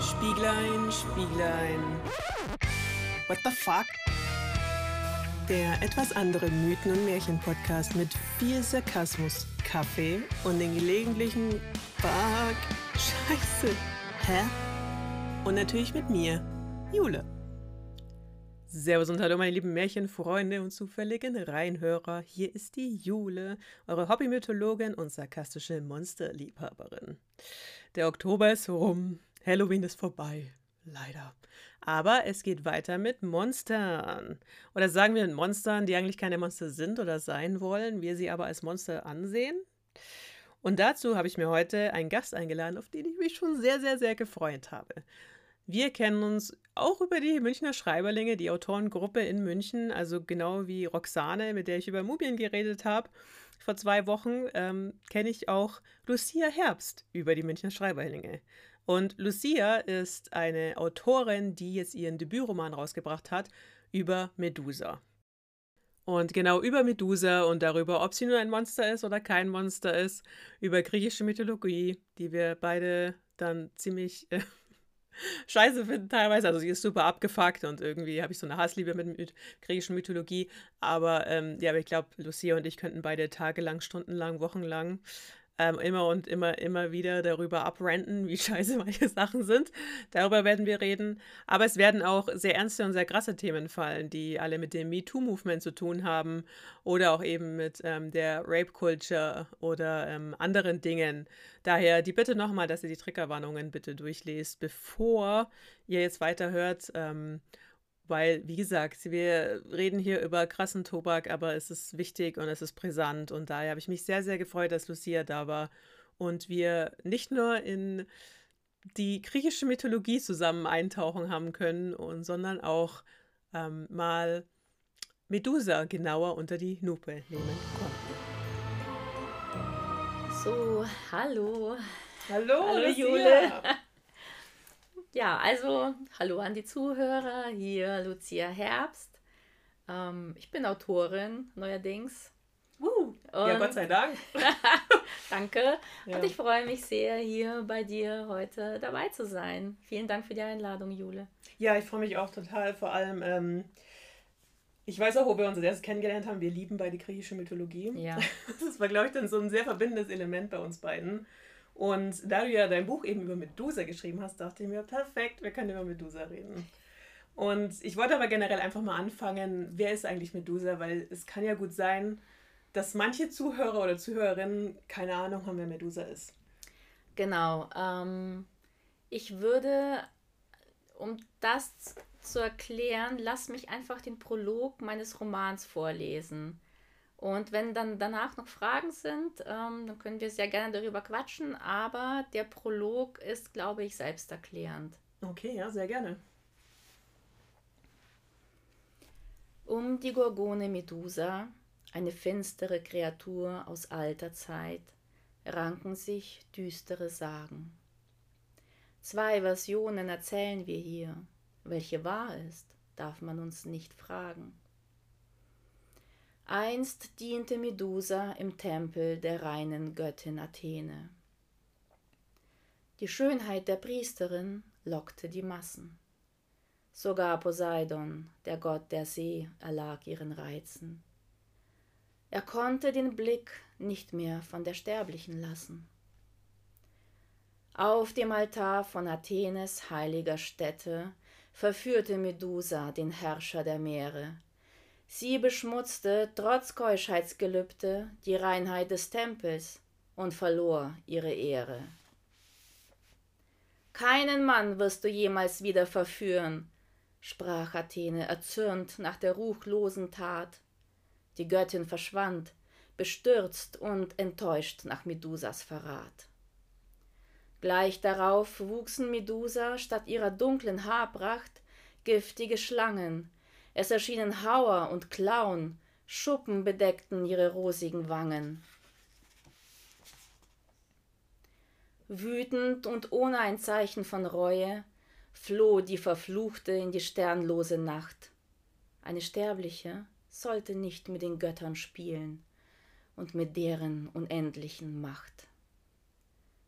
Spieglein, Spieglein. What the fuck? Der etwas andere Mythen- und Märchen-Podcast mit viel Sarkasmus, Kaffee und den gelegentlichen Fuck, Scheiße, hä? Und natürlich mit mir, Jule. Servus und hallo meine lieben Märchenfreunde und zufälligen Reinhörer. Hier ist die Jule, eure Hobbymythologin und sarkastische Monsterliebhaberin. Der Oktober ist rum, Halloween ist vorbei, leider. Aber es geht weiter mit Monstern. Oder sagen wir mit Monstern, die eigentlich keine Monster sind oder sein wollen, wir sie aber als Monster ansehen. Und dazu habe ich mir heute einen Gast eingeladen, auf den ich mich schon sehr, sehr, sehr gefreut habe. Wir kennen uns auch über die Münchner Schreiberlinge, die Autorengruppe in München, also genau wie Roxane, mit der ich über Mumien geredet habe. Vor zwei Wochen ähm, kenne ich auch Lucia Herbst über die Münchner Schreiberlinge. Und Lucia ist eine Autorin, die jetzt ihren Debütroman rausgebracht hat über Medusa. Und genau über Medusa und darüber, ob sie nur ein Monster ist oder kein Monster ist, über griechische Mythologie, die wir beide dann ziemlich äh, scheiße finden teilweise. Also sie ist super abgefuckt und irgendwie habe ich so eine Hassliebe mit, mit griechischer Mythologie. Aber ähm, ja, aber ich glaube, Lucia und ich könnten beide tagelang, stundenlang, wochenlang ähm, immer und immer, immer wieder darüber abrenten, wie scheiße manche Sachen sind. Darüber werden wir reden. Aber es werden auch sehr ernste und sehr krasse Themen fallen, die alle mit dem MeToo-Movement zu tun haben oder auch eben mit ähm, der Rape-Culture oder ähm, anderen Dingen. Daher die Bitte nochmal, dass ihr die Triggerwarnungen bitte durchlest, bevor ihr jetzt weiterhört. Ähm, weil, wie gesagt, wir reden hier über krassen Tobak, aber es ist wichtig und es ist brisant. Und daher habe ich mich sehr, sehr gefreut, dass Lucia da war und wir nicht nur in die griechische Mythologie zusammen eintauchen haben können, und, sondern auch ähm, mal Medusa genauer unter die Lupe nehmen konnten. So, hallo. Hallo, Hallo Lucia. Jule. Ja, also hallo an die Zuhörer, hier Lucia Herbst. Ähm, ich bin Autorin neuerdings. Uh, ja, Gott sei Dank. Danke. Ja. Und ich freue mich sehr, hier bei dir heute dabei zu sein. Vielen Dank für die Einladung, Jule. Ja, ich freue mich auch total. Vor allem, ähm, ich weiß auch, wo wir uns als erstes kennengelernt haben. Wir lieben beide griechische Mythologie. Ja, Das war, glaube ich, dann so ein sehr verbindendes Element bei uns beiden. Und da du ja dein Buch eben über Medusa geschrieben hast, dachte ich mir, perfekt, wir können über Medusa reden. Und ich wollte aber generell einfach mal anfangen, wer ist eigentlich Medusa? Weil es kann ja gut sein, dass manche Zuhörer oder Zuhörerinnen keine Ahnung haben, wer Medusa ist. genau. Ähm, ich würde, um das zu erklären, lass mich einfach den Prolog meines Romans vorlesen. Und wenn dann danach noch Fragen sind, ähm, dann können wir sehr gerne darüber quatschen, aber der Prolog ist, glaube ich, selbsterklärend. Okay, ja, sehr gerne. Um die Gorgone Medusa, eine finstere Kreatur aus alter Zeit, ranken sich düstere Sagen. Zwei Versionen erzählen wir hier. Welche wahr ist, darf man uns nicht fragen. Einst diente Medusa im Tempel der reinen Göttin Athene. Die Schönheit der Priesterin lockte die Massen. Sogar Poseidon, der Gott der See, erlag ihren Reizen. Er konnte den Blick nicht mehr von der Sterblichen lassen. Auf dem Altar von Athenes heiliger Stätte verführte Medusa den Herrscher der Meere. Sie beschmutzte trotz Keuschheitsgelübde die Reinheit des Tempels und verlor ihre Ehre. Keinen Mann wirst du jemals wieder verführen, sprach Athene erzürnt nach der ruchlosen Tat. Die Göttin verschwand, bestürzt und enttäuscht nach Medusas Verrat. Gleich darauf wuchsen Medusa statt ihrer dunklen Haarpracht giftige Schlangen. Es erschienen Hauer und Klauen, Schuppen bedeckten ihre rosigen Wangen. Wütend und ohne ein Zeichen von Reue floh die Verfluchte in die sternlose Nacht. Eine Sterbliche sollte nicht mit den Göttern spielen und mit deren unendlichen Macht.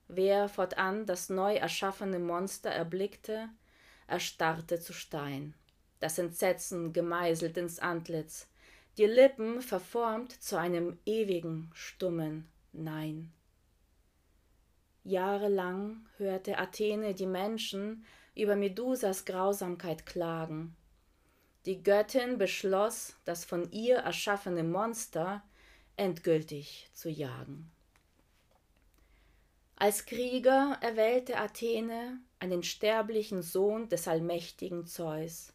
Wer fortan das neu erschaffene Monster erblickte, erstarrte zu Stein, das Entsetzen gemeißelt ins Antlitz, die Lippen verformt zu einem ewigen, stummen Nein. Jahrelang hörte Athene die Menschen über Medusas Grausamkeit klagen. Die Göttin beschloss, das von ihr erschaffene Monster endgültig zu jagen. Als Krieger erwählte Athene einen sterblichen Sohn des allmächtigen Zeus.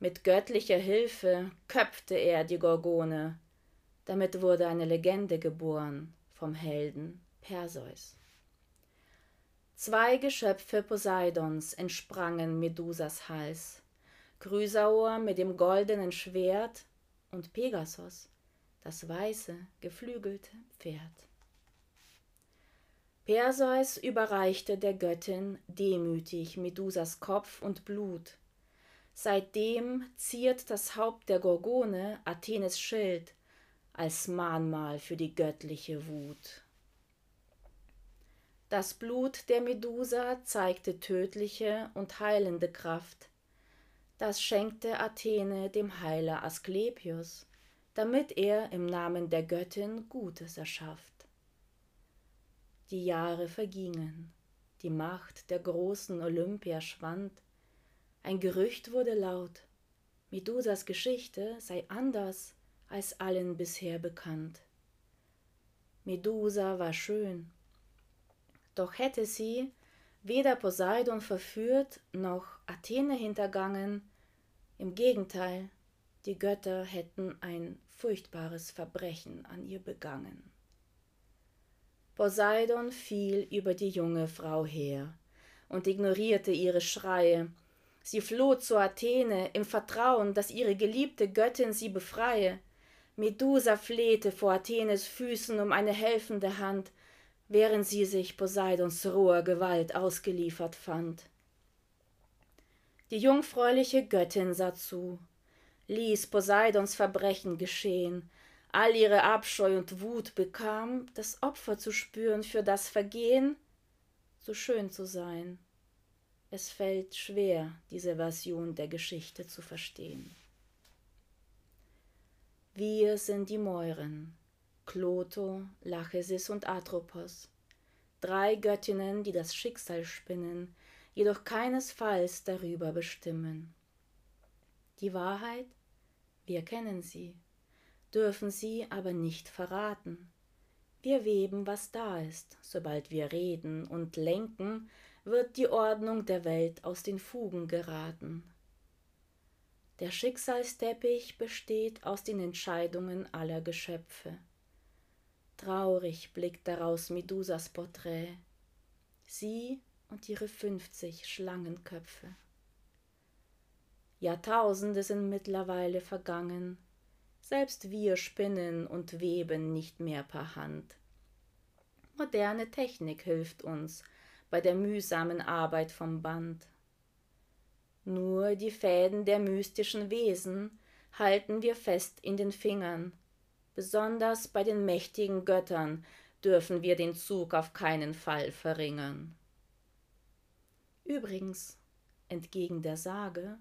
Mit göttlicher Hilfe köpfte er die Gorgone. Damit wurde eine Legende geboren vom Helden Perseus. Zwei Geschöpfe Poseidons entsprangen Medusas Hals, Chrysaor mit dem goldenen Schwert und Pegasos, das weiße, geflügelte Pferd. Perseus überreichte der Göttin demütig Medusas Kopf und Blut. Seitdem ziert das Haupt der Gorgone Athenes Schild als Mahnmal für die göttliche Wut. Das Blut der Medusa zeigte tödliche und heilende Kraft. Das schenkte Athene dem Heiler Asklepios, damit er im Namen der Göttin Gutes erschafft. Die Jahre vergingen, die Macht der großen Olympia schwand, ein Gerücht wurde laut, Medusas Geschichte sei anders als allen bisher bekannt. Medusa war schön, doch hätte sie weder Poseidon verführt noch Athene hintergangen, im Gegenteil, die Götter hätten ein furchtbares Verbrechen an ihr begangen. Poseidon fiel über die junge Frau her und ignorierte ihre Schreie. Sie floh zu Athene im Vertrauen, dass ihre geliebte Göttin sie befreie. Medusa flehte vor Athenes Füßen um eine helfende Hand, während sie sich Poseidons roher Gewalt ausgeliefert fand. Die jungfräuliche Göttin sah zu, ließ Poseidons Verbrechen geschehen, all ihre Abscheu und Wut bekam, das Opfer zu spüren für das Vergehen, so schön zu sein. Es fällt schwer, diese Version der Geschichte zu verstehen. Wir sind die Mäuren, Kloto, Lachesis und Atropos, drei Göttinnen, die das Schicksal spinnen, jedoch keinesfalls darüber bestimmen. Die Wahrheit, wir kennen sie dürfen sie aber nicht verraten. Wir weben, was da ist, sobald wir reden und lenken, wird die Ordnung der Welt aus den Fugen geraten. Der Schicksalsteppich besteht aus den Entscheidungen aller Geschöpfe. Traurig blickt daraus Medusas Porträt, sie und ihre fünfzig Schlangenköpfe. Jahrtausende sind mittlerweile vergangen, selbst wir spinnen und weben nicht mehr per Hand. Moderne Technik hilft uns bei der mühsamen Arbeit vom Band. Nur die Fäden der mystischen Wesen halten wir fest in den Fingern. Besonders bei den mächtigen Göttern dürfen wir den Zug auf keinen Fall verringern. Übrigens, entgegen der Sage,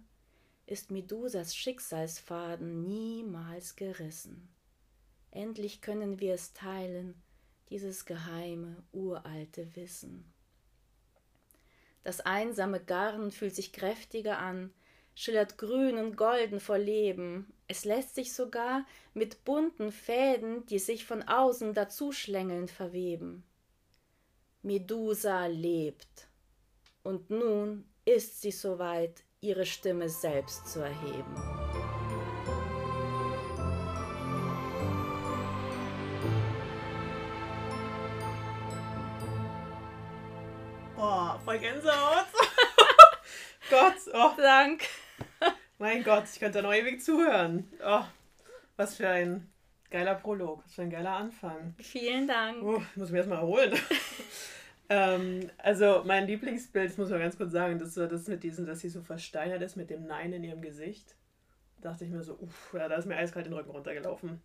ist Medusas Schicksalsfaden niemals gerissen. Endlich können wir es teilen, dieses geheime, uralte Wissen. Das einsame Garn fühlt sich kräftiger an, schillert grün und golden vor Leben. Es lässt sich sogar mit bunten Fäden, die sich von außen dazuschlängeln, verweben. Medusa lebt. Und nun ist sie soweit, ihre Stimme selbst zu erheben. Voll Gänsehaut. Gott, oh. Dank. Mein Gott, ich könnte noch ewig zuhören. Oh, was für ein geiler Prolog, was für ein geiler Anfang. Vielen Dank. Oh, ich muss mich erstmal erholen. Ähm, also mein Lieblingsbild, das muss man ganz kurz sagen, das war das mit diesem, dass sie so versteinert ist mit dem Nein in ihrem Gesicht. Da dachte ich mir so, uff, ja, da ist mir eiskalt den Rücken runtergelaufen.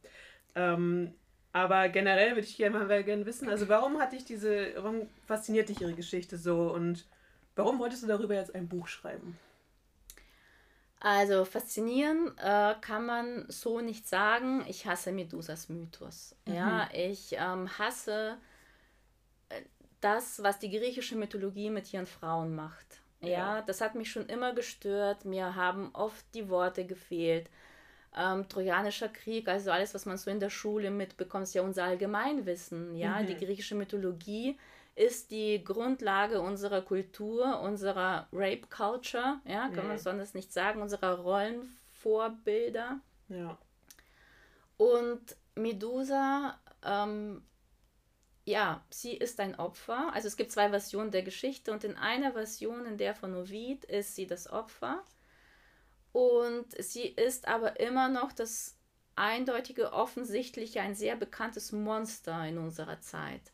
Ähm, Aber generell würde ich gerne mal gerne wissen, also warum hat dich diese, warum fasziniert dich ihre Geschichte so und warum wolltest du darüber jetzt ein Buch schreiben? Also faszinieren äh, kann man so nicht sagen. Ich hasse Medusas Mythos. Mhm. Ja, ich ähm, hasse äh, das, was die griechische Mythologie mit ihren Frauen macht. Ja, ja das hat mich schon immer gestört. Mir haben oft die Worte gefehlt ähm, Trojanischer Krieg, also alles, was man so in der Schule mitbekommt, ist ja unser Allgemeinwissen. Ja? Mhm. Die griechische Mythologie ist die Grundlage unserer Kultur, unserer Rape Culture, ja, kann mhm. man sonst nicht sagen, unserer Rollenvorbilder. Ja. Und Medusa, ähm, ja, sie ist ein Opfer. Also es gibt zwei Versionen der Geschichte und in einer Version, in der von Ovid, ist sie das Opfer. Und sie ist aber immer noch das eindeutige, offensichtliche, ein sehr bekanntes Monster in unserer Zeit.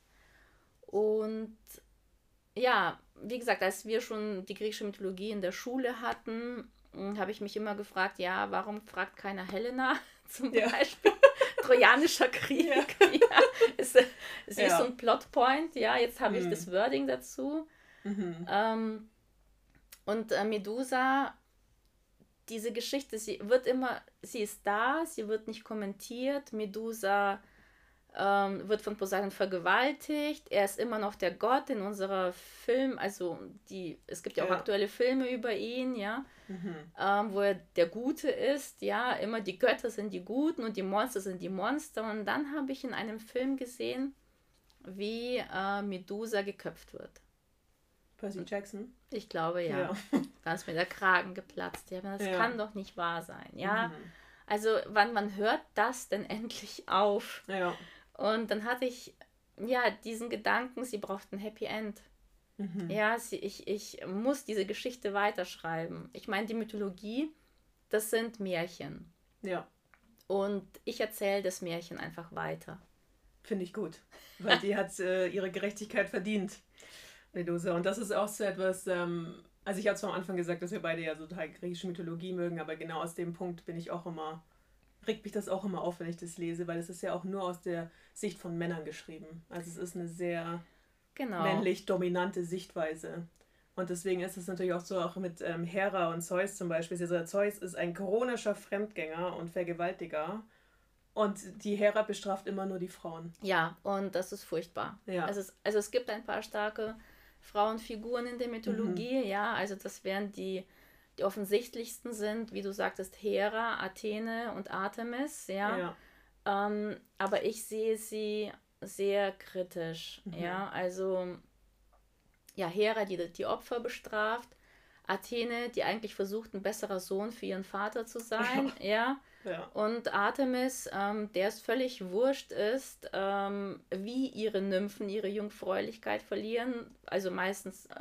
Und ja, wie gesagt, als wir schon die griechische Mythologie in der Schule hatten, hm, habe ich mich immer gefragt, ja, warum fragt keiner Helena zum ja. Beispiel? Trojanischer Krieg. Ja. ja. Ist, ist ja. so ein Plotpoint, ja, jetzt habe mhm. ich das Wording dazu. Mhm. Ähm, und äh, Medusa diese Geschichte, sie wird immer, sie ist da, sie wird nicht kommentiert. Medusa ähm, wird von Poseidon vergewaltigt. Er ist immer noch der Gott in unserer Film, also die, es gibt ja auch ja. aktuelle Filme über ihn, ja, mhm. ähm, wo er der Gute ist, ja, immer die Götter sind die Guten und die Monster sind die Monster. Und dann habe ich in einem Film gesehen, wie äh, Medusa geköpft wird. Percy Jackson? Ich glaube ja. ja. Da ist mir der Kragen geplatzt. Ja, das ja. kann doch nicht wahr sein. Ja. Mhm. Also, wann man hört das denn endlich auf? Ja. Und dann hatte ich ja diesen Gedanken, sie braucht ein Happy End. Mhm. Ja, sie, ich, ich muss diese Geschichte weiterschreiben. Ich meine, die Mythologie, das sind Märchen. Ja. Und ich erzähle das Märchen einfach weiter. Finde ich gut, weil die hat äh, ihre Gerechtigkeit verdient. Medusa. Und das ist auch so etwas, ähm, also ich habe zwar am Anfang gesagt, dass wir beide ja so total griechische Mythologie mögen, aber genau aus dem Punkt bin ich auch immer, regt mich das auch immer auf, wenn ich das lese, weil es ist ja auch nur aus der Sicht von Männern geschrieben. Also es ist eine sehr genau. männlich dominante Sichtweise. Und deswegen ist es natürlich auch so, auch mit ähm, Hera und Zeus zum Beispiel. Also Zeus ist ein chronischer Fremdgänger und Vergewaltiger. Und die Hera bestraft immer nur die Frauen. Ja, und das ist furchtbar. Ja. Also, es, also es gibt ein paar starke Frauenfiguren in der Mythologie, mhm. ja, also das wären die, die offensichtlichsten sind, wie du sagtest, Hera, Athene und Artemis, ja. ja. Ähm, aber ich sehe sie sehr kritisch, mhm. ja, also ja, Hera, die die Opfer bestraft, Athene, die eigentlich versucht, ein besserer Sohn für ihren Vater zu sein, ja. ja. Ja. Und Artemis, ähm, der es völlig wurscht ist, ähm, wie ihre Nymphen ihre Jungfräulichkeit verlieren. Also meistens äh,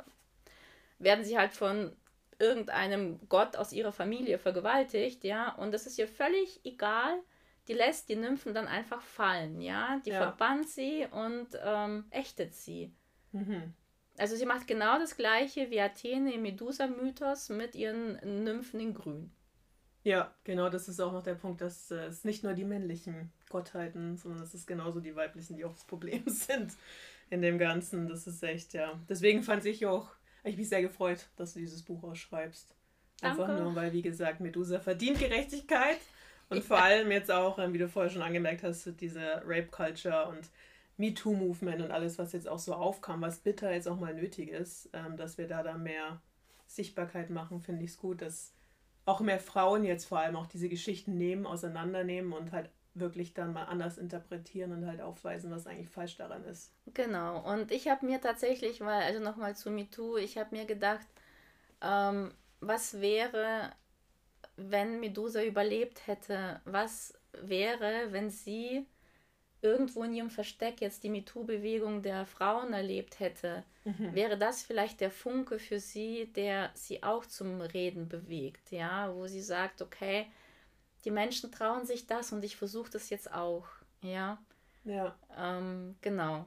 werden sie halt von irgendeinem Gott aus ihrer Familie vergewaltigt, ja. Und das ist ihr völlig egal. Die lässt die Nymphen dann einfach fallen, ja. Die ja. verbannt sie und ähm, ächtet sie. Mhm. Also sie macht genau das gleiche wie Athene im Medusa-Mythos mit ihren Nymphen in Grün. Ja, genau, das ist auch noch der Punkt, dass äh, es nicht nur die männlichen Gottheiten, sondern es ist genauso die weiblichen, die auch das Problem sind in dem Ganzen. Das ist echt, ja. Deswegen fand ich auch, ich mich sehr gefreut, dass du dieses Buch ausschreibst. Einfach Danke. nur, weil, wie gesagt, Medusa verdient Gerechtigkeit. Und vor allem jetzt auch, ähm, wie du vorher schon angemerkt hast, diese Rape-Culture und MeToo-Movement und alles, was jetzt auch so aufkam, was bitter jetzt auch mal nötig ist, ähm, dass wir da da mehr Sichtbarkeit machen, finde ich es gut, dass auch mehr Frauen jetzt vor allem auch diese Geschichten nehmen, auseinandernehmen und halt wirklich dann mal anders interpretieren und halt aufweisen, was eigentlich falsch daran ist. Genau. Und ich habe mir tatsächlich, weil, also nochmal zu MeToo, ich habe mir gedacht, ähm, was wäre, wenn Medusa überlebt hätte? Was wäre, wenn sie irgendwo in ihrem Versteck jetzt die MeToo-Bewegung der Frauen erlebt hätte, mhm. wäre das vielleicht der Funke für sie, der sie auch zum Reden bewegt, ja, wo sie sagt, okay, die Menschen trauen sich das und ich versuche das jetzt auch, ja. Ja. Ähm, genau.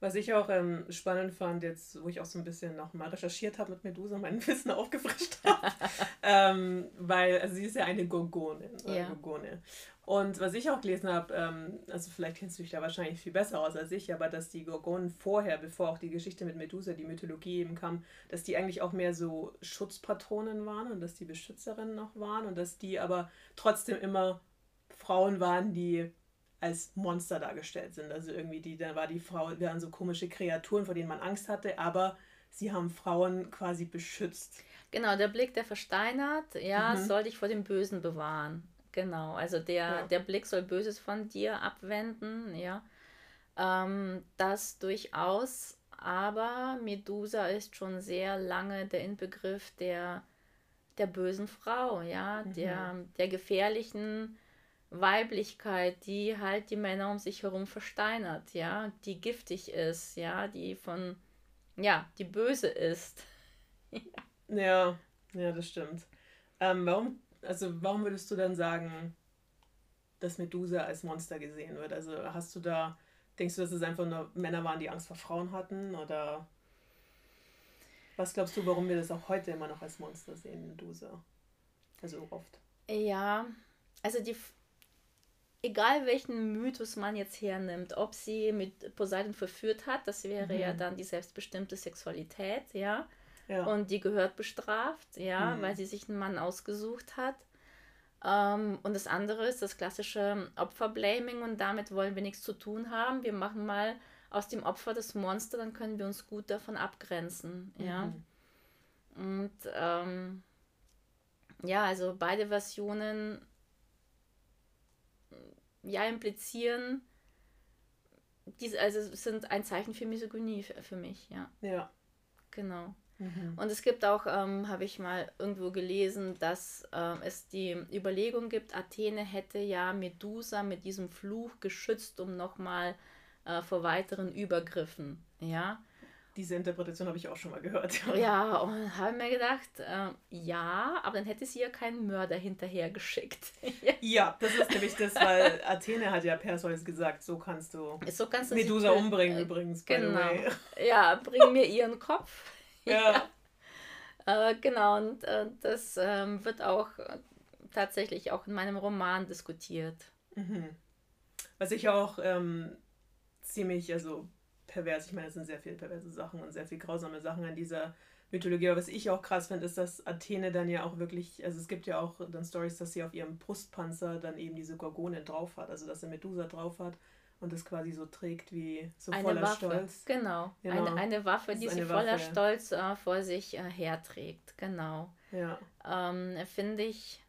Was ich auch ähm, spannend fand, jetzt, wo ich auch so ein bisschen noch mal recherchiert habe mit Medusa, mein Wissen aufgefrischt habe, ähm, weil also sie ist ja eine Gorgone. Ja. Gorgone. Und was ich auch gelesen habe, ähm, also vielleicht kennst du dich da wahrscheinlich viel besser aus als ich, aber dass die Gorgonen vorher, bevor auch die Geschichte mit Medusa, die Mythologie eben kam, dass die eigentlich auch mehr so Schutzpatronen waren und dass die Beschützerinnen noch waren und dass die aber trotzdem immer Frauen waren, die als Monster dargestellt sind. Also irgendwie die, da war die Frau, waren so komische Kreaturen, vor denen man Angst hatte, aber sie haben Frauen quasi beschützt. Genau, der Blick, der versteinert, ja, mhm. soll dich vor dem Bösen bewahren. Genau, also der, ja. der Blick soll Böses von dir abwenden, ja. Ähm, das durchaus, aber Medusa ist schon sehr lange der Inbegriff der, der bösen Frau, ja, mhm. der, der gefährlichen Weiblichkeit, die halt die Männer um sich herum versteinert, ja, die giftig ist, ja, die von, ja, die böse ist. ja, ja, das stimmt. Ähm, warum, also warum würdest du dann sagen, dass Medusa als Monster gesehen wird? Also hast du da, denkst du, dass es einfach nur Männer waren, die Angst vor Frauen hatten? Oder was glaubst du, warum wir das auch heute immer noch als Monster sehen, Medusa? Also oft. Ja, also die, egal welchen Mythos man jetzt hernimmt, ob sie mit Poseidon verführt hat, das wäre mhm. ja dann die selbstbestimmte Sexualität, ja. Ja. Und die gehört bestraft, ja, mhm. weil sie sich einen Mann ausgesucht hat. Ähm, und das andere ist das klassische Opferblaming und damit wollen wir nichts zu tun haben. Wir machen mal aus dem Opfer das Monster, dann können wir uns gut davon abgrenzen, ja. Mhm. Und ähm, ja, also beide Versionen ja implizieren, diese, also sind ein Zeichen für Misogynie für, für mich, ja. Ja. Genau. Mhm. Und es gibt auch, ähm, habe ich mal irgendwo gelesen, dass ähm, es die Überlegung gibt, Athene hätte ja Medusa mit diesem Fluch geschützt, um nochmal äh, vor weiteren Übergriffen, ja. Diese Interpretation habe ich auch schon mal gehört. Ja, und habe mir gedacht, äh, ja, aber dann hätte sie ja keinen Mörder hinterher geschickt. ja, das ist nämlich das, weil Athene hat ja Perseus gesagt, so kannst du, so kannst du Medusa umbringen äh, übrigens. Genau. Ja, bring mir ihren Kopf. Ja. ja. Äh, genau, und äh, das ähm, wird auch äh, tatsächlich auch in meinem Roman diskutiert. Mhm. Was ich auch ähm, ziemlich, also pervers. Ich meine, es sind sehr viele perverse Sachen und sehr viele grausame Sachen an dieser Mythologie. Aber was ich auch krass finde, ist, dass Athene dann ja auch wirklich, also es gibt ja auch dann Stories, dass sie auf ihrem Brustpanzer dann eben diese Gorgone drauf hat, also dass sie Medusa drauf hat und das quasi so trägt wie so eine voller Waffe. Stolz. Genau, genau. Eine, eine Waffe, die sie voller Waffe. Stolz äh, vor sich äh, herträgt. Genau. Ja. Ähm, Finde ich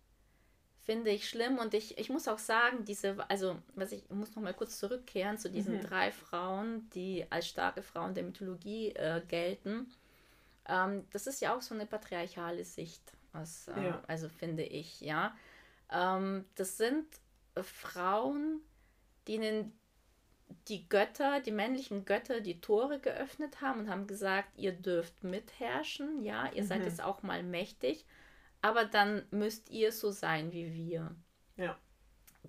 finde ich schlimm und ich, ich muss auch sagen, diese, also was ich, ich muss noch mal kurz zurückkehren zu diesen mhm. drei Frauen, die als starke Frauen der Mythologie äh, gelten. Ähm, das ist ja auch so eine patriarchale Sicht, was, äh, ja. also finde ich, ja. Ähm, das sind Frauen, denen die Götter, die männlichen Götter, die Tore geöffnet haben und haben gesagt, ihr dürft mitherrschen, ja, ihr mhm. seid jetzt auch mal mächtig aber dann müsst ihr so sein wie wir. Ja.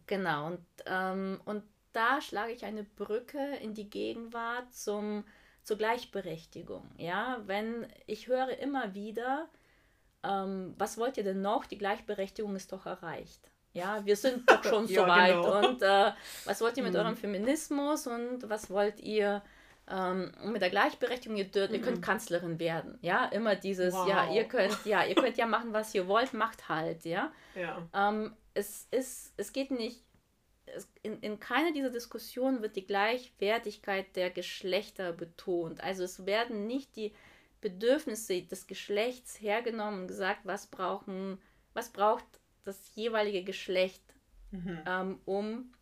Genau, und, ähm, und da schlage ich eine Brücke in die Gegenwart zum, zur Gleichberechtigung. Ja, wenn ich höre immer wieder, ähm, was wollt ihr denn noch? Die Gleichberechtigung ist doch erreicht. Ja, wir sind doch schon so ja, weit. Genau. Und äh, was wollt ihr mit mhm. eurem Feminismus und was wollt ihr ähm, mit der Gleichberechtigung, ihr, dürft, mhm. ihr könnt mhm. Kanzlerin werden. Ja, immer dieses, wow. ja, ihr könnt, ja, ihr könnt ja machen, was ihr wollt, macht halt, ja. ja. Ähm, es ist, es geht nicht, es, in, in keiner dieser Diskussionen wird die Gleichwertigkeit der Geschlechter betont. Also es werden nicht die Bedürfnisse des Geschlechts hergenommen und gesagt, was brauchen, was braucht das jeweilige Geschlecht, mhm. ähm, um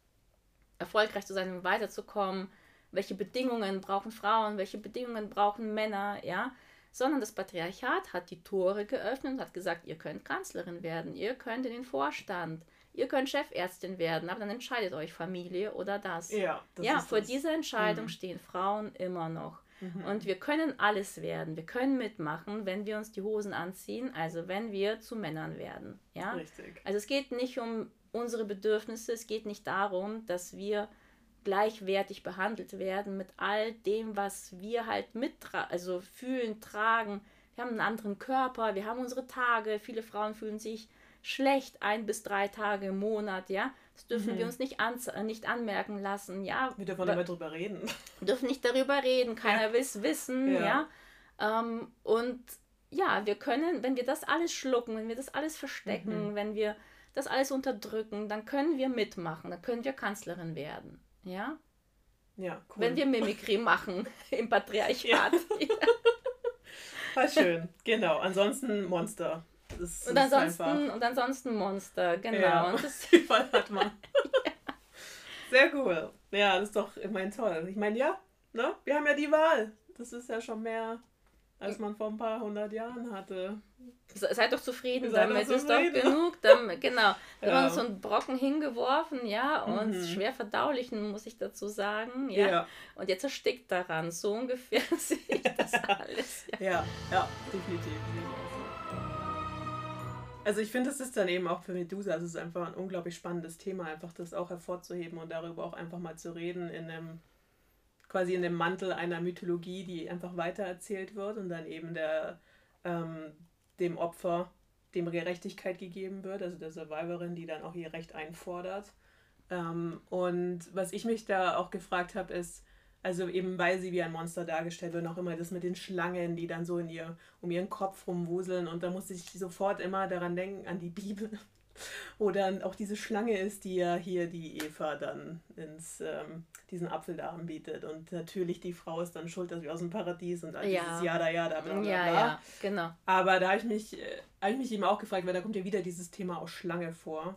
erfolgreich zu sein, um weiterzukommen welche Bedingungen brauchen Frauen, welche Bedingungen brauchen Männer, ja, sondern das Patriarchat hat die Tore geöffnet und hat gesagt, ihr könnt Kanzlerin werden, ihr könnt in den Vorstand, ihr könnt Chefärztin werden, aber dann entscheidet euch Familie oder das. Ja, das ja vor das. dieser Entscheidung mhm. stehen Frauen immer noch. Mhm. Und wir können alles werden, wir können mitmachen, wenn wir uns die Hosen anziehen, also wenn wir zu Männern werden. Ja? Richtig. Also es geht nicht um unsere Bedürfnisse, es geht nicht darum, dass wir gleichwertig behandelt werden mit all dem, was wir halt mittragen, also fühlen, tragen. Wir haben einen anderen Körper, wir haben unsere Tage. Viele Frauen fühlen sich schlecht, ein bis drei Tage im Monat, ja. Das dürfen Mhm. wir uns nicht, an, nicht anmerken lassen, ja. Wir dürfen nicht mehr drüber reden. wir dürfen nicht darüber reden, keiner will es wissen, Ja. ja. Ähm, und ja, wir können, wenn wir das alles schlucken, wenn wir das alles verstecken, Mhm. wenn wir das alles unterdrücken, dann können wir mitmachen, dann können wir Kanzlerin werden, ja. Ja, cool. Wenn wir Mimikry machen im Patriarchat. War schön, genau. Ansonsten Monster. Das Und ansonsten, einfach- und ansonsten Monster, genau. Ja. Und das, Überall hat man. Sehr cool. Ja, das ist doch immerhin toll. Ich meine, ja, ne? wir haben ja die Wahl. Das ist ja schon mehr, als man vor ein paar hundert Jahren hatte. Se- Seid doch zufrieden Seid doch damit, ist doch genug. Dann, genau. Wir Ja. haben uns so einen Brocken hingeworfen, ja, und Mhm. schwer verdaulichen, muss ich dazu sagen. Ja. Ja, Und jetzt erstickt daran. So ungefähr sehe ich das alles. Ja. ja, ja, definitiv. Also ich finde, es ist dann eben auch für Medusa, es ist einfach ein unglaublich spannendes Thema, einfach das auch hervorzuheben und darüber auch einfach mal zu reden in einem, quasi in dem Mantel einer Mythologie, die einfach weitererzählt wird und dann eben der, ähm, dem Opfer dem Gerechtigkeit gegeben wird, also der Survivorin, die dann auch ihr Recht einfordert. Ähm, und was ich mich da auch gefragt habe, ist, also eben weil sie wie ein Monster dargestellt wird, auch immer das mit den Schlangen, die dann so in ihr, um ihren Kopf rumwuseln. Und da musste ich sofort immer daran denken, an die Bibel, wo dann auch diese Schlange ist, die ja hier die Eva dann ins, ähm, diesen Apfel da anbietet. Und natürlich die Frau ist dann schuld, dass wir aus dem Paradies und all Ja. dieses Jada, Jada, bla, bla, bla. Ja, ja, genau. Aber da habe ich, mich, äh, hab ich mich eben auch gefragt, weil da kommt ja wieder dieses Thema auch Schlange vor.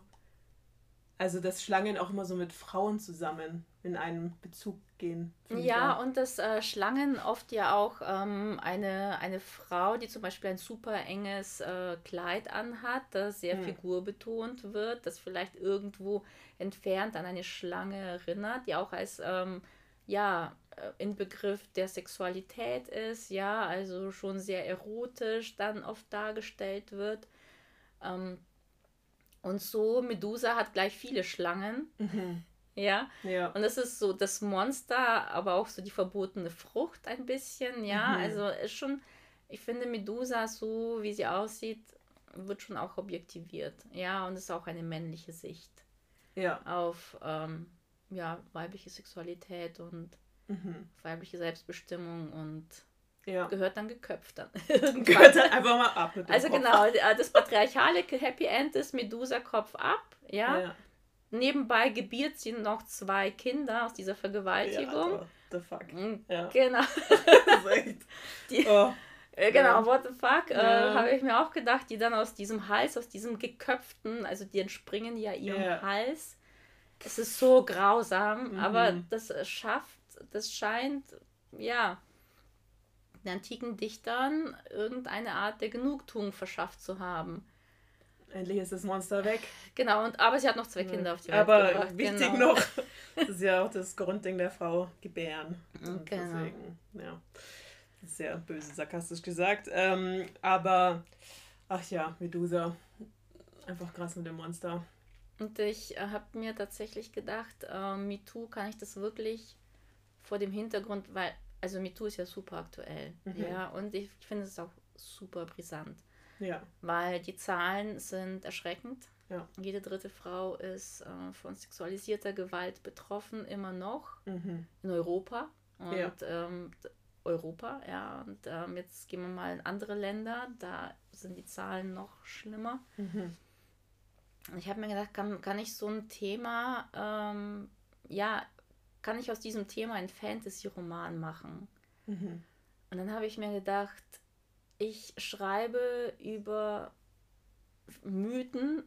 Also, dass Schlangen auch immer so mit Frauen zusammen in einen Bezug gehen. Ja, und dass äh, Schlangen oft ja auch ähm, eine, eine Frau, die zum Beispiel ein super enges äh, Kleid anhat, das sehr Hm. figurbetont wird, das vielleicht irgendwo entfernt an eine Schlange erinnert, die auch als ähm, ja, äh, Inbegriff der Sexualität ist, ja, also schon sehr erotisch dann oft dargestellt wird. Ähm, und so, Medusa hat gleich viele Schlangen, Mhm. ja. Ja. Und das ist so das Monster, aber auch so die verbotene Frucht ein bisschen, ja. Mhm. Also ist schon, ich finde Medusa, so wie sie aussieht, wird schon auch objektiviert, ja. Und ist auch eine männliche Sicht Ja. auf ähm, ja, weibliche Sexualität und Mhm. weibliche Selbstbestimmung und Ja. gehört dann geköpft dann. Gehört dann einfach mal ab Also Kopf. genau, äh, das patriarchale Happy End ist Medusa Kopf ab, ja. Ja. Nebenbei gebiert sie noch zwei Kinder aus dieser ja Vergewaltigung. also, the fuck. Mm, Ja. Genau. Die, Oh. äh, genau, Ja. what the fuck, äh, Ja. habe ich mir auch gedacht, die dann aus diesem Hals, aus diesem geköpften, also die entspringen ja ihrem Ja. Hals. Es ist so grausam, Mhm. aber das schafft, das scheint, ja, den antiken Dichtern irgendeine Art der Genugtuung verschafft zu haben. Endlich ist das Monster weg. Genau, und aber sie hat noch zwei Kinder auf die Welt Aber gebracht. wichtig genau. noch, das ist ja auch das Grundding der Frau, gebären. Und Genau. deswegen, ja, sehr böse, sarkastisch gesagt. Ähm, aber, ach ja, Medusa, einfach krass mit dem Monster. Und ich äh, habe mir tatsächlich gedacht, äh, MeToo kann ich das wirklich vor dem Hintergrund, weil, also MeToo ist ja super aktuell, Mhm. ja, und ich finde es auch super brisant, Ja, weil die Zahlen sind erschreckend. Ja. Jede dritte Frau ist äh, von sexualisierter Gewalt betroffen, immer noch mhm. in Europa. Und Ja. ähm, Europa, ja, und ähm, jetzt gehen wir mal in andere Länder, da sind die Zahlen noch schlimmer. Mhm. Und Ich habe mir gedacht, kann, kann ich so ein Thema, ähm, ja, kann ich aus diesem Thema einen Fantasy-Roman machen? Mhm. Und dann habe ich mir gedacht, ich schreibe über Mythen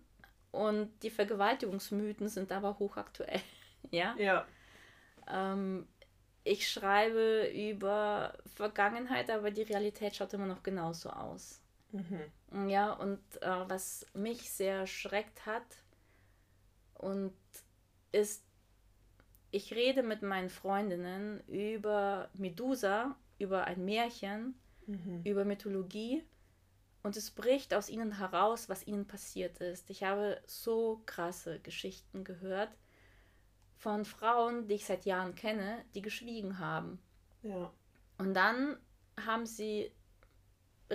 und die Vergewaltigungsmythen sind aber hochaktuell. ja. Ja, Ähm, ich schreibe über Vergangenheit, aber die Realität schaut immer noch genauso aus. mhm. Ja, und äh, was mich sehr erschreckt hat und ist, ich rede mit meinen Freundinnen über Medusa, über ein Märchen, Mhm. über Mythologie und es bricht aus ihnen heraus, was ihnen passiert ist. Ich habe so krasse Geschichten gehört von Frauen, die ich seit Jahren kenne, die geschwiegen haben. ja, Und dann haben sie,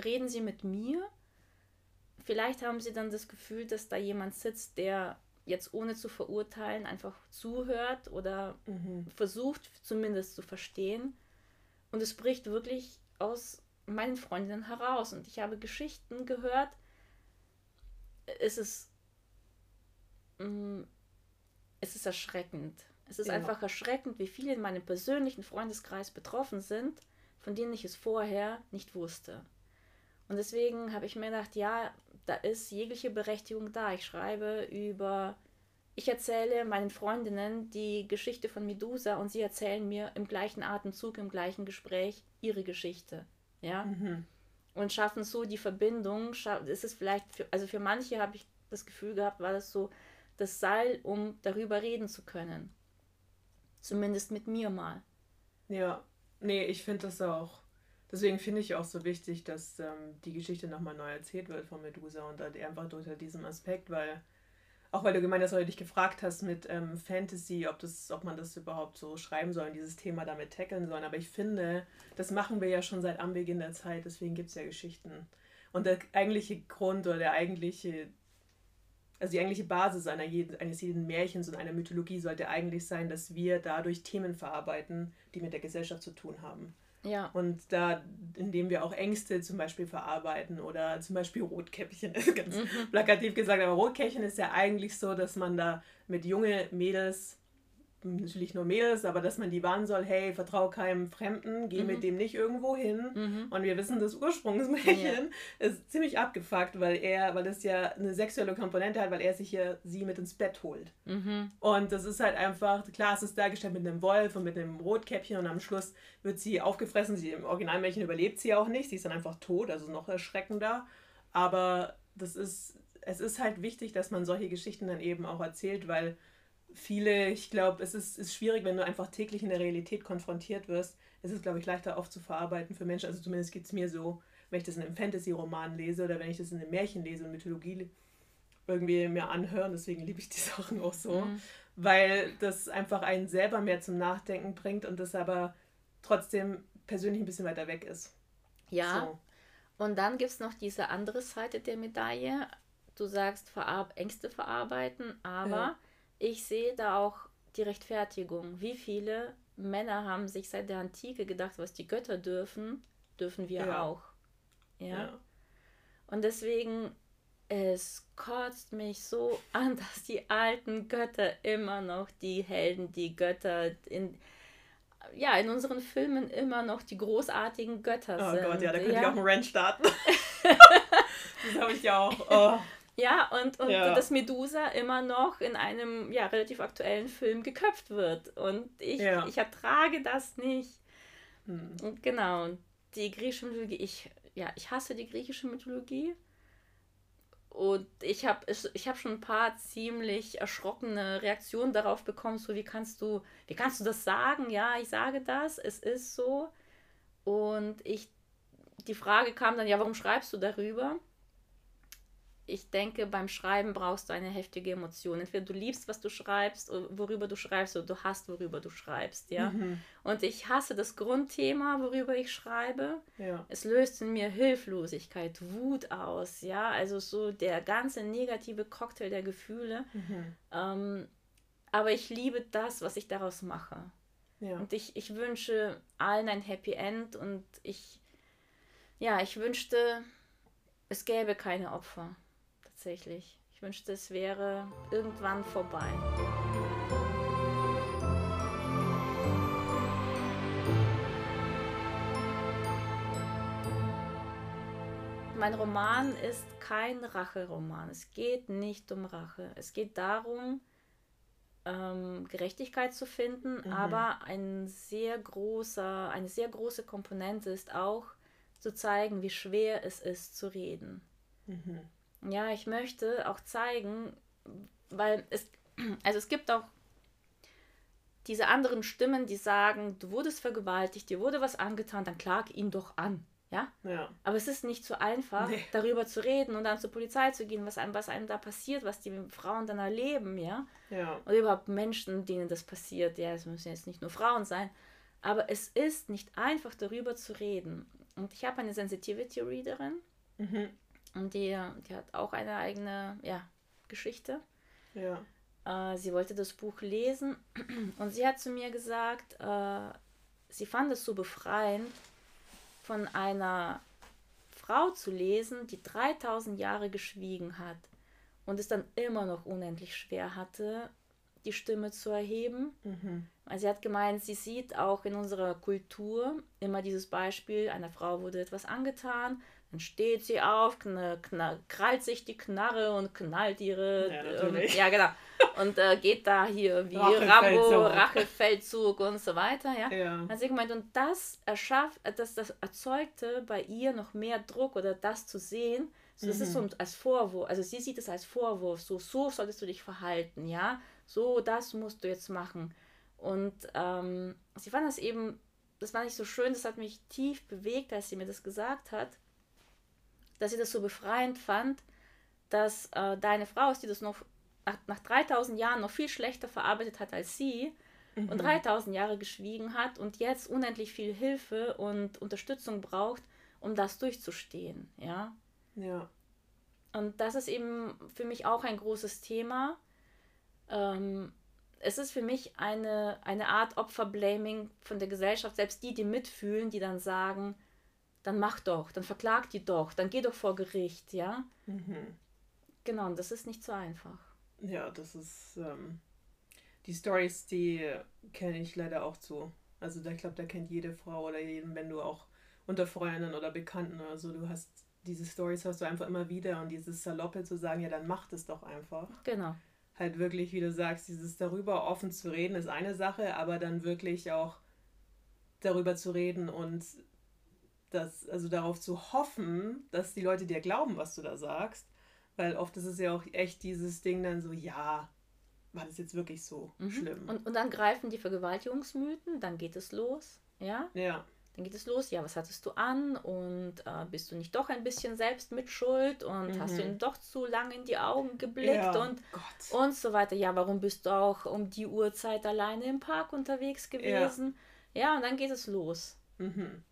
reden sie mit mir, vielleicht haben sie dann das Gefühl, dass da jemand sitzt, der jetzt ohne zu verurteilen einfach zuhört oder mhm. versucht zumindest zu verstehen. Und es bricht wirklich aus meinen Freundinnen heraus. Und ich habe Geschichten gehört. Es ist, mm, es ist erschreckend. Es ist ja. einfach erschreckend, wie viele in meinem persönlichen Freundeskreis betroffen sind, von denen ich es vorher nicht wusste. Und deswegen habe ich mir gedacht, ja, da ist jegliche Berechtigung da. Ich schreibe über, ich erzähle meinen Freundinnen die Geschichte von Medusa und sie erzählen mir im gleichen Atemzug, im gleichen Gespräch ihre Geschichte. Ja. Mhm. Und schaffen so die Verbindung. Ist es vielleicht, für, also für manche habe ich das Gefühl gehabt, war das so das Seil, um darüber reden zu können. Zumindest mit mir mal. Ja, nee, ich finde das auch. Deswegen finde ich auch so wichtig, dass ähm, die Geschichte nochmal neu erzählt wird von Medusa und halt einfach unter diesem Aspekt, weil auch weil du gemeint hast, weil du dich gefragt hast mit ähm, Fantasy, ob, das, ob man das überhaupt so schreiben soll und dieses Thema damit tackeln soll. Aber ich finde, das machen wir ja schon seit Anbeginn der Zeit, deswegen gibt es ja Geschichten. Und der eigentliche Grund oder der eigentliche also die eigentliche Basis einer jeden, eines jeden Märchens und einer Mythologie sollte eigentlich sein, dass wir dadurch Themen verarbeiten, die mit der Gesellschaft zu tun haben. Ja. Und da, indem wir auch Ängste zum Beispiel verarbeiten oder zum Beispiel Rotkäppchen, ganz mhm. plakativ gesagt, aber Rotkäppchen ist ja eigentlich so, dass man da mit junge Mädels natürlich nur Mädels, aber dass man die warnen soll, hey, vertrau keinem Fremden, geh mhm. mit dem nicht irgendwo hin. Mhm. Und wir wissen, das Ursprungsmärchen ja. ist ziemlich abgefuckt, weil er, weil das ja eine sexuelle Komponente hat, weil er sich hier sie mit ins Bett holt. Mhm. Und das ist halt einfach, klar, es ist dargestellt mit einem Wolf und mit einem Rotkäppchen und am Schluss wird sie aufgefressen. Sie, Im Originalmärchen überlebt sie auch nicht, sie ist dann einfach tot, also noch erschreckender. Aber das ist, es ist halt wichtig, dass man solche Geschichten dann eben auch erzählt, weil viele, ich glaube, es ist, ist schwierig, wenn du einfach täglich in der Realität konfrontiert wirst. Es ist, glaube ich, leichter oft zu verarbeiten für Menschen. Also zumindest geht es mir so, wenn ich das in einem Fantasy-Roman lese oder wenn ich das in einem Märchen lese und Mythologie irgendwie mir anhören. Deswegen liebe ich die Sachen auch so. Mhm. Weil das einfach einen selber mehr zum Nachdenken bringt und das aber trotzdem persönlich ein bisschen weiter weg ist. Ja. So. Und dann gibt es noch diese andere Seite der Medaille. Du sagst Verar Ängste verarbeiten, aber ja ich sehe da auch die Rechtfertigung. Wie viele Männer haben sich seit der Antike gedacht, was die Götter dürfen, dürfen wir ja. auch. Ja? ja. Und deswegen, es kotzt mich so an, dass die alten Götter immer noch die Helden, die Götter in ja, in unseren Filmen immer noch die großartigen Götter oh sind. Oh Gott, ja, da könnte ja. ich auch einen Rant starten. das habe ich ja auch. Oh. Ja, und, und ja. dass Medusa immer noch in einem ja, relativ aktuellen Film geköpft wird. Und ich, ja. ich ertrage das nicht. Hm. Und genau, die griechische Mythologie, ich, ja, ich hasse die griechische Mythologie. Und ich habe ich hab schon ein paar ziemlich erschrockene Reaktionen darauf bekommen, so wie kannst du, wie kannst du das sagen? Ja, ich sage das, es ist so. Und ich, die Frage kam dann, ja, warum schreibst du darüber? Ich denke, beim Schreiben brauchst du eine heftige Emotion. Entweder du liebst, was du schreibst, worüber du schreibst, oder du hast, worüber du schreibst, ja. Mhm. Und ich hasse das Grundthema, worüber ich schreibe. Ja. Es löst in mir Hilflosigkeit, Wut aus, ja. Also so der ganze negative Cocktail der Gefühle. Mhm. Ähm, aber ich liebe das, was ich daraus mache. Ja. Und ich, ich wünsche allen ein Happy End und ich, ja, ich wünschte, es gäbe keine Opfer tatsächlich. Ich wünschte, es wäre irgendwann vorbei. Mein Roman ist kein Racheroman. Es geht nicht um Rache. Es geht darum, ähm, Gerechtigkeit zu finden, mhm. aber ein sehr großer, eine sehr große Komponente ist auch zu zeigen, wie schwer es ist zu reden. Mhm. Ja, ich möchte auch zeigen, weil es, also es gibt auch diese anderen Stimmen, die sagen, du wurdest vergewaltigt, dir wurde was angetan, dann klag ihn doch an. Ja? ja. Aber es ist nicht so einfach, nee. darüber zu reden und dann zur Polizei zu gehen, was einem, was einem da passiert, was die Frauen dann erleben, ja. ja. Überhaupt Menschen, denen das passiert. Ja, es müssen jetzt nicht nur Frauen sein. Aber es ist nicht einfach, darüber zu reden. Und ich habe eine Sensitivity Readerin, mhm Und die, die hat auch eine eigene ja, Geschichte. Ja. Äh, sie wollte das Buch lesen und sie hat zu mir gesagt, äh, sie fand es so befreiend, von einer Frau zu lesen, die 3000 Jahre geschwiegen hat und es dann immer noch unendlich schwer hatte, die Stimme zu erheben. Mhm. Also sie hat gemeint, sie sieht auch in unserer Kultur immer dieses Beispiel, einer Frau wurde etwas angetan, dann steht sie auf, krallt sich die Knarre und knallt ihre. Ja, ähm, ja genau. Und äh, geht da hier wie. Rambo, Rachefeldzug und so weiter. Ja. Ja. Also ich gemeint, und das erschafft, äh, das, das erzeugte bei ihr noch mehr Druck oder das zu sehen. So, das ist so Mhm. als Vorwurf, also sie sieht es als Vorwurf, so, so solltest du dich verhalten, ja, so, das musst du jetzt machen. Und ähm, sie fand das eben, das war nicht so schön, das hat mich tief bewegt, als sie mir das gesagt hat, dass sie das so befreiend fand, dass äh, deine Frau ist, die das noch nach, nach 3000 Jahren noch viel schlechter verarbeitet hat als sie und 3000 Jahre geschwiegen hat und jetzt unendlich viel Hilfe und Unterstützung braucht, um das durchzustehen, ja. Ja. Und das ist eben für mich auch ein großes Thema. Ähm, es ist für mich eine, eine Art Opferblaming von der Gesellschaft, selbst die, die mitfühlen, die dann sagen, dann mach doch, dann verklag die doch, dann geh doch vor Gericht, ja. Mhm. Genau, und das ist nicht so einfach. Ja, das ist. Ähm, die Stories, die kenne ich leider auch zu. Also, da, ich glaube, da kennt jede Frau oder jeden, wenn du auch unter Freundinnen oder Bekannten oder so, du hast diese Stories hast du einfach immer wieder und dieses Saloppe zu sagen, ja, dann mach das doch einfach. Genau. Halt wirklich, wie du sagst, dieses darüber offen zu reden ist eine Sache, aber dann wirklich auch darüber zu reden und das, also darauf zu hoffen, dass die Leute dir glauben, was du da sagst. Weil oft ist es ja auch echt dieses Ding dann so, ja, war das jetzt wirklich so Mhm. schlimm? Und, und dann greifen die Vergewaltigungsmythen, dann geht es los, ja. ja, Dann geht es los, ja, was hattest du an und äh, bist du nicht doch ein bisschen selbst mit Schuld und hast du Mhm. ihm doch zu lange in die Augen geblickt ja. und, Gott. und so weiter. Ja, warum bist du auch um die Uhrzeit alleine im Park unterwegs gewesen? Ja, und dann geht es los. Mhm.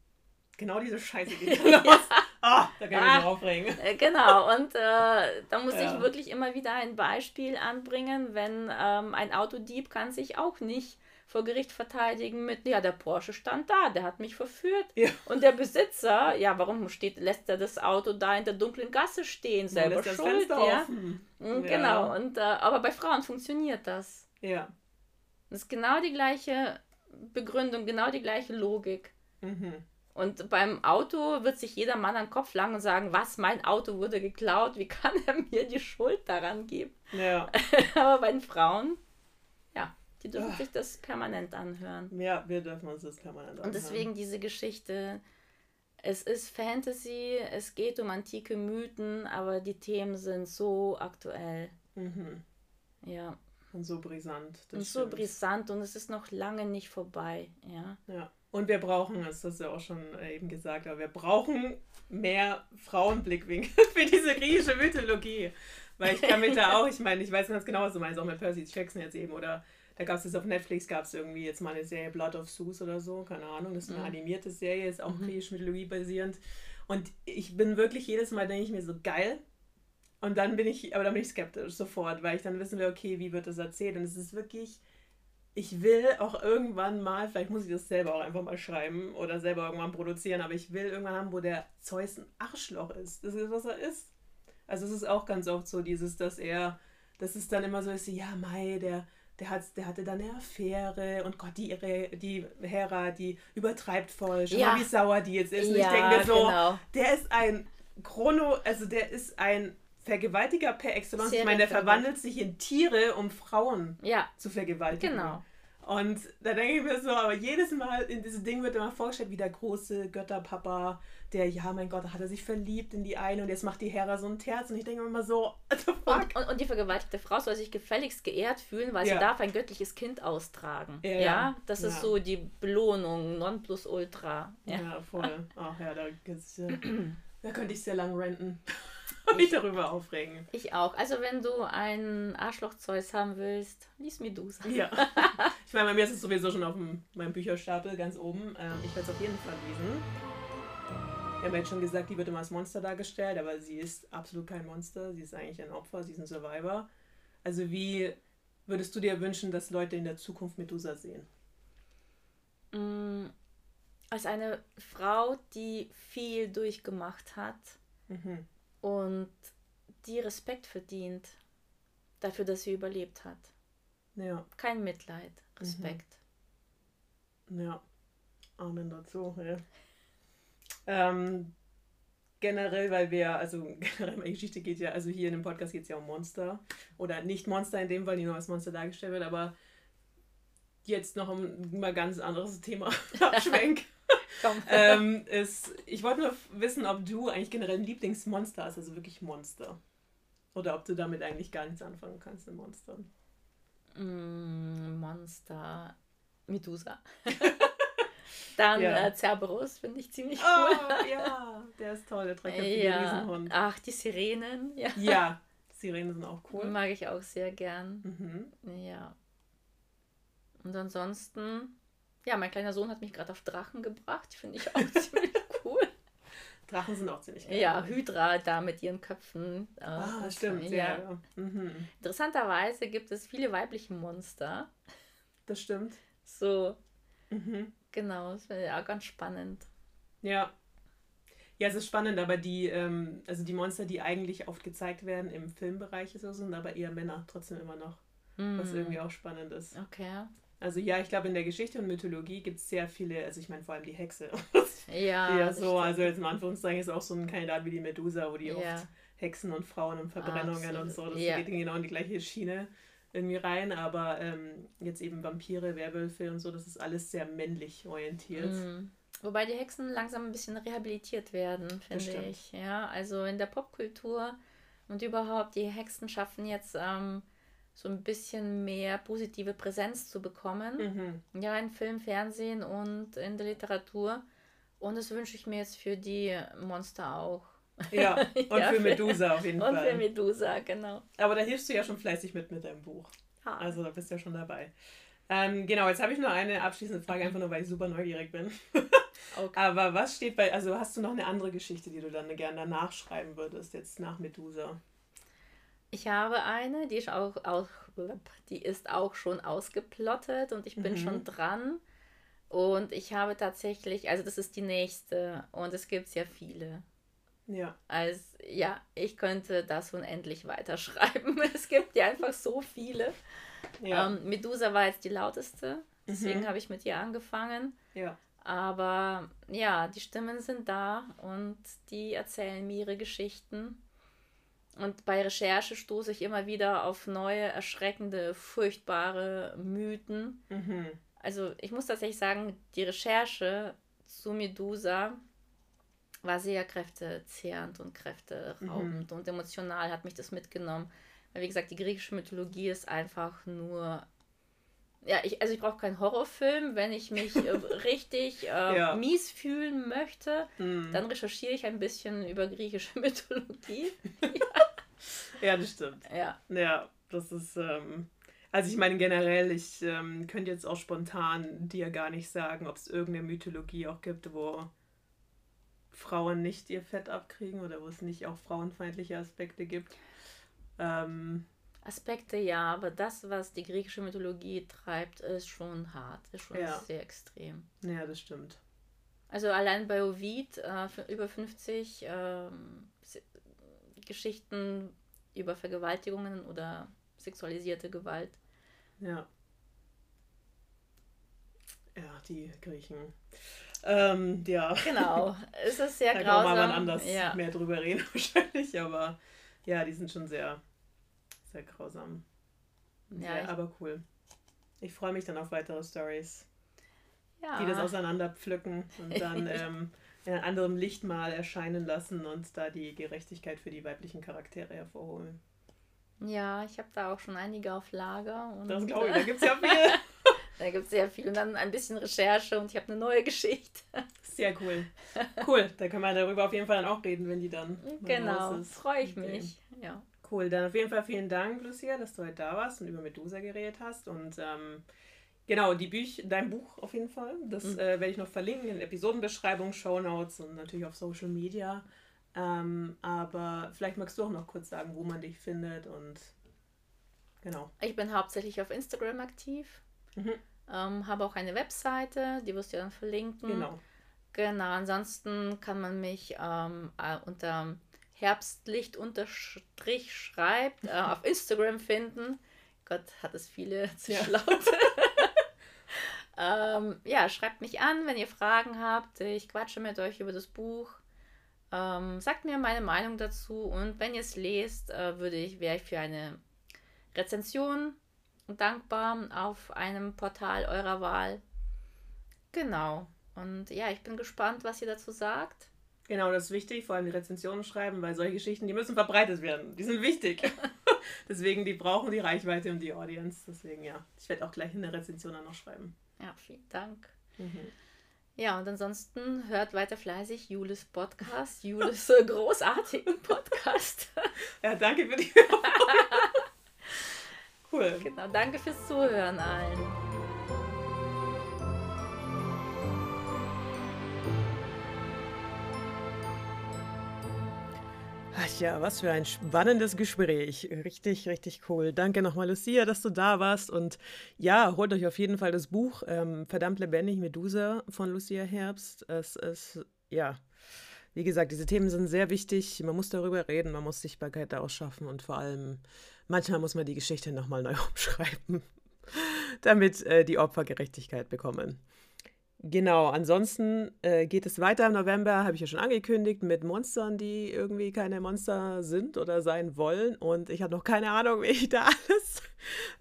Genau diese Scheiße geht dann los. Ah, da kann ich mich Ah. aufregen. Äh, genau, und äh, da muss Ja. ich wirklich immer wieder ein Beispiel anbringen, wenn ähm, ein Autodieb kann sich auch nicht vor Gericht verteidigen mit, ja, der Porsche stand da, der hat mich verführt. Ja. Und der Besitzer, ja, warum steht, lässt er das Auto da in der dunklen Gasse stehen, selber schuld, ja. Mm, Ja. Genau, und, äh, aber bei Frauen funktioniert das. Ja. Das ist genau die gleiche Begründung, genau die gleiche Logik. Mhm. Und beim Auto wird sich jeder Mann an den Kopf langen und sagen, was, mein Auto wurde geklaut, wie kann er mir die Schuld daran geben? Ja. Aber bei den Frauen, ja, die dürfen Ah. sich das permanent anhören. ja, wir dürfen uns das permanent Und anhören. deswegen diese Geschichte, es ist Fantasy, es geht um antike Mythen, aber die Themen sind so aktuell. Mhm. Ja, Und so brisant. und so stimmt. brisant und es ist noch lange nicht vorbei. Ja, Ja. Und wir brauchen, das hast du ja auch schon äh, eben gesagt, aber wir brauchen mehr Frauenblickwinkel für diese griechische Mythologie. Weil ich kann mich da auch, ich meine, ich weiß ganz genau, was du meinst, auch mit Percy Jackson jetzt eben. Oder da gab es jetzt auf Netflix, gab es irgendwie jetzt mal eine Serie Blood of Zeus oder so, keine Ahnung. Das ist eine Mhm. animierte Serie, ist auch Mhm. griechisch Mythologie basierend. Und ich bin wirklich jedes Mal, denke ich mir so, geil. Und dann bin ich, aber dann bin ich skeptisch sofort, weil ich dann wissen will, okay, wie wird das erzählt? Und es ist wirklich, ich will auch irgendwann mal, vielleicht muss ich das selber auch einfach mal schreiben oder selber irgendwann produzieren, aber ich will irgendwann haben, wo der Zeus ein Arschloch ist. Das ist, was er ist. Also es ist auch ganz oft so dieses, dass er, dass es dann immer so ist, ja, Mai, der, der, hat, der hatte dann eine Affäre und Gott, die, Re- die Hera, die übertreibt voll. Schau Ja. wie sauer die jetzt ist. Und ich Ja, denke mir so, genau. der ist ein Chrono, also der ist ein Vergewaltiger per Excellence. Ich meine, der verwandelt sich in Tiere, um Frauen ja zu vergewaltigen. genau. Und da denke ich mir so, aber jedes Mal in diesem Ding wird immer vorgestellt, wie der große Götterpapa, der, ja, mein Gott, da hat er sich verliebt in die eine und jetzt macht die Hera so ein Terz. Und ich denke mir immer so? Und, und, und die vergewaltigte Frau soll sich gefälligst geehrt fühlen, weil Ja. sie darf ein göttliches Kind austragen. Ja, Ja, ja. das ist Ja. so die Belohnung, Nonplusultra. Ja, Ja. voll. Ach ja, da, da könnte ich sehr lang renten mich darüber aufregen. Ich auch. Also wenn du ein Arschloch-Zeus haben willst, lies Medusa. Ja. Ich meine, bei mir ist es sowieso schon auf dem, meinem Bücherstapel ganz oben. Ähm, ich werde es auf jeden Fall lesen. wir haben jetzt schon gesagt, die wird immer als Monster dargestellt, aber sie ist absolut kein Monster. Sie ist eigentlich ein Opfer, sie ist ein Survivor. Also wie würdest du dir wünschen, dass Leute in der Zukunft Medusa sehen? Mm, als eine Frau, die viel durchgemacht hat mhm. Und die Respekt verdient dafür, dass sie überlebt hat. Ja. Kein Mitleid, Respekt. Mhm. Ja, Amen dazu. Ja. Ähm, generell, weil wir, also generell meine Geschichte geht ja, also hier in dem Podcast geht es ja um Monster. Oder nicht Monster in dem Fall, die nur als Monster dargestellt wird, aber jetzt noch ein mal ganz anderes Thema abschwenk. ähm, ist, ich wollte nur wissen, ob du eigentlich generell ein Lieblingsmonster hast, also wirklich Monster. Oder ob du damit eigentlich gar nichts anfangen kannst in Monstern. Mm, Monster. Medusa. Dann ja. äh, Cerberus finde ich ziemlich cool. Oh, ja, der ist toll, der dreiköpfige ja. Riesenhund. Ach, die Sirenen. Ja. ja, Sirenen sind auch cool. Mag ich auch sehr gern. Mhm. Ja. Und ansonsten, ja, mein kleiner Sohn hat mich gerade auf Drachen gebracht. Finde ich auch ziemlich cool. Drachen sind auch ziemlich geil. Ja, Hydra da mit ihren Köpfen. Äh, ah, das stimmt. Ja. ja. Mhm. Interessanterweise gibt es viele weibliche Monster. Das stimmt. So. Mhm. Genau, das wäre ja ganz spannend. Ja. Ja, es ist spannend, aber die, ähm, also die Monster, die eigentlich oft gezeigt werden im Filmbereich, so, sind aber eher Männer trotzdem immer noch. Mhm. Was irgendwie auch spannend ist. Okay. Also ja, ich glaube, in der Geschichte und Mythologie gibt es sehr viele, also ich meine vor allem die Hexe. ja. ja, so, stimmt. also jetzt in Anführungszeichen ist auch so ein Kandidat wie die Medusa, wo die ja. oft Hexen und Frauen und Verbrennungen Absolut. und so, das ja. geht genau in die gleiche Schiene irgendwie rein, aber ähm, jetzt eben Vampire, Werwölfe und so, das ist alles sehr männlich orientiert. Mhm. Wobei die Hexen langsam ein bisschen rehabilitiert werden, finde ich. Ja, also in der Popkultur und überhaupt, die Hexen schaffen jetzt ähm, so ein bisschen mehr positive Präsenz zu bekommen. Mhm. Ja, in Film, Fernsehen und in der Literatur. Und das wünsche ich mir jetzt für die Monster auch. Ja, und ja, für Medusa auf jeden und Fall. Und für Medusa, genau. Aber da hilfst du ja schon fleißig mit mit deinem Buch. Ah. Also da bist du ja schon dabei. Ähm, genau, jetzt habe ich nur eine abschließende Frage, einfach nur weil ich super neugierig bin. okay. Aber was steht bei, also hast du noch eine andere Geschichte, die du dann gerne danach schreiben würdest, jetzt nach Medusa? Ich habe eine, die ist auch, auch, die ist auch schon ausgeplottet und ich bin mhm. schon dran. Und ich habe tatsächlich, also das ist die nächste und es gibt sehr viele. Ja. Also ja, ich könnte das unendlich weiterschreiben. Es gibt ja einfach so viele. Ja. Ähm, Medusa war jetzt die lauteste, deswegen mhm. habe ich mit ihr angefangen. Ja. Aber ja, die Stimmen sind da und die erzählen mir ihre Geschichten. Und bei Recherche stoße ich immer wieder auf neue, erschreckende, furchtbare Mythen. Mhm. Also ich muss tatsächlich sagen, die Recherche zu Medusa war sehr kräftezehrend und kräfteraubend mhm. und emotional hat mich das mitgenommen. Weil wie gesagt, die griechische Mythologie ist einfach nur ja, ich, also ich brauche keinen Horrorfilm. Wenn ich mich äh, richtig äh, ja. mies fühlen möchte, mm. dann recherchiere ich ein bisschen über griechische Mythologie. ja. ja, das stimmt. Ja. Ja, das ist. Ähm, also ich meine generell, ich ähm, könnte jetzt auch spontan dir gar nicht sagen, ob es irgendeine Mythologie auch gibt, wo Frauen nicht ihr Fett abkriegen oder wo es nicht auch frauenfeindliche Aspekte gibt. Ähm, Aspekte ja, aber das, was die griechische Mythologie treibt, ist schon hart, ist schon ja. sehr extrem. Ja, das stimmt. Also allein bei Ovid äh, über 50 äh, Geschichten über Vergewaltigungen oder sexualisierte Gewalt. Ja. Ja, die Griechen. Ähm, ja. Genau. Es ist sehr da grausam. Da kann man anders ja. mehr drüber reden wahrscheinlich, aber ja, die sind schon sehr sehr grausam. Ja, sehr, aber cool. Ich freue mich dann auf weitere Stories, ja. die das auseinanderpflücken und dann ähm, in einem anderen Licht mal erscheinen lassen und da die Gerechtigkeit für die weiblichen Charaktere hervorholen. Ja, ich habe da auch schon einige auf Lager. Und, das glaube ich, da gibt es ja viel. da gibt es sehr viel und dann ein bisschen Recherche und ich habe eine neue Geschichte. Sehr cool. Cool, da können wir darüber auf jeden Fall dann auch reden, wenn die dann. Genau, freue ich okay. mich. Ja. Cool, dann auf jeden Fall vielen Dank, Lucia, dass du heute da warst und über Medusa geredet hast. Und ähm, Genau, die Büch, dein Buch auf jeden Fall. Das mhm. äh, werde ich noch verlinken in Episodenbeschreibung, Shownotes und natürlich auf Social Media. Ähm, aber vielleicht magst du auch noch kurz sagen, wo man dich findet und genau. Ich bin hauptsächlich auf Instagram aktiv. Mhm. Ähm, habe auch eine Webseite, die wirst du dann verlinken. Genau. Genau, ansonsten kann man mich ähm, äh, unter Herbstlicht unterstrich schreibt äh, auf Instagram finden. Gott, hat es viele zu ja. ähm, ja, schreibt mich an, wenn ihr Fragen habt. Ich quatsche mit euch über das Buch. Ähm, sagt mir meine Meinung dazu und wenn ihr es lest, äh, würde ich, wäre ich für eine Rezension dankbar auf einem Portal eurer Wahl. Genau. Und ja, ich bin gespannt, was ihr dazu sagt. Genau, das ist wichtig, vor allem die Rezensionen schreiben, weil solche Geschichten, die müssen verbreitet werden. Die sind wichtig. Deswegen, die brauchen die Reichweite und die Audience. Deswegen, ja, ich werde auch gleich eine Rezension dann noch schreiben. Ja, vielen Dank. Mhm. Ja, und ansonsten hört weiter fleißig Julis Podcast, Julis großartigen Podcast. ja, danke für die Cool. Genau, danke fürs Zuhören allen. Ja, was für ein spannendes Gespräch. Richtig, richtig cool. Danke nochmal, Lucia, dass du da warst. Und ja, holt euch auf jeden Fall das Buch ähm, Verdammt lebendig Medusa von Lucia Herbst. Es ist, ja, wie gesagt, diese Themen sind sehr wichtig. Man muss darüber reden, man muss Sichtbarkeit daraus schaffen und vor allem, manchmal muss man die Geschichte nochmal neu umschreiben, damit äh, die Opfer Gerechtigkeit bekommen. Genau, ansonsten äh, geht es weiter im November, habe ich ja schon angekündigt, mit Monstern, die irgendwie keine Monster sind oder sein wollen. Und ich habe noch keine Ahnung, wie ich da alles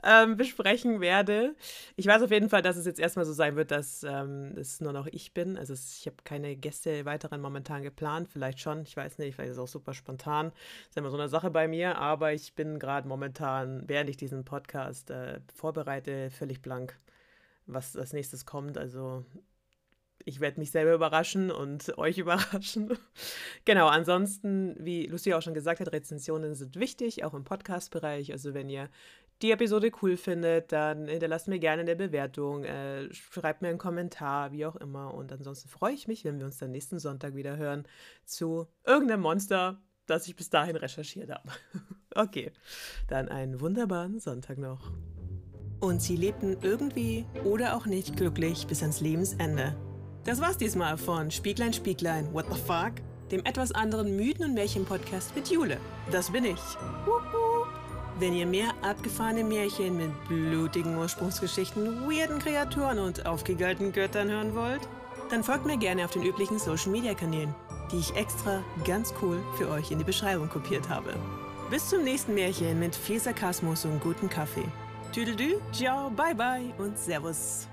ähm, besprechen werde. Ich weiß auf jeden Fall, dass es jetzt erstmal so sein wird, dass ähm, es nur noch ich bin. Also es, ich habe keine Gäste weiteren momentan geplant, vielleicht schon, ich weiß nicht, vielleicht ist es auch super spontan. Das ist immer so eine Sache bei mir, aber ich bin gerade momentan, während ich diesen Podcast äh, vorbereite, völlig blank was als nächstes kommt. Also ich werde mich selber überraschen und euch überraschen. genau, ansonsten, wie Lucia auch schon gesagt hat, Rezensionen sind wichtig, auch im Podcast-Bereich. Also wenn ihr die Episode cool findet, dann hinterlasst mir gerne eine Bewertung, äh, schreibt mir einen Kommentar, wie auch immer. Und ansonsten freue ich mich, wenn wir uns dann nächsten Sonntag wieder hören zu irgendeinem Monster, das ich bis dahin recherchiert habe. okay, dann einen wunderbaren Sonntag noch. Und sie lebten irgendwie oder auch nicht glücklich bis ans Lebensende. Das war's diesmal von Spieglein, Spieglein, What the Fuck? Dem etwas anderen Mythen- und Märchen-Podcast mit Jule. Das bin ich. Wenn ihr mehr abgefahrene Märchen mit blutigen Ursprungsgeschichten, weirden Kreaturen und aufgegalten Göttern hören wollt, dann folgt mir gerne auf den üblichen Social-Media-Kanälen, die ich extra ganz cool für euch in die Beschreibung kopiert habe. Bis zum nächsten Märchen mit viel Sarkasmus und gutem Kaffee. Tüdelü, ciao, bye bye und Servus.